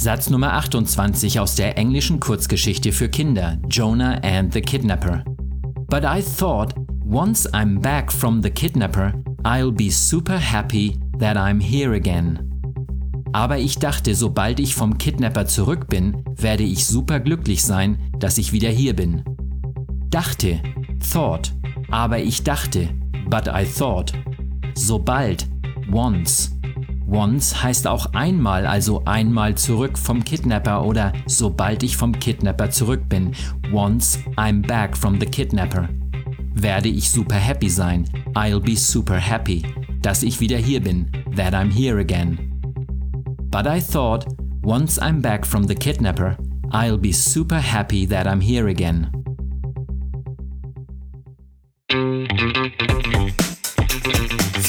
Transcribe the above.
Satz Nummer 28 aus der englischen Kurzgeschichte für Kinder Jonah and the Kidnapper. But I thought Once I'm back from the kidnapper, I'll be super happy that I'm here again. Aber ich dachte, sobald ich vom Kidnapper zurück bin, werde ich super glücklich sein, dass ich wieder hier bin. Dachte, thought, aber ich dachte, but I thought. Sobald, once. Once heißt auch einmal, also einmal zurück vom Kidnapper oder sobald ich vom Kidnapper zurück bin. Once I'm back from the kidnapper werde ich super happy sein. I'll be super happy, dass ich wieder hier bin. That I'm here again. But I thought, once I'm back from the kidnapper, I'll be super happy that I'm here again.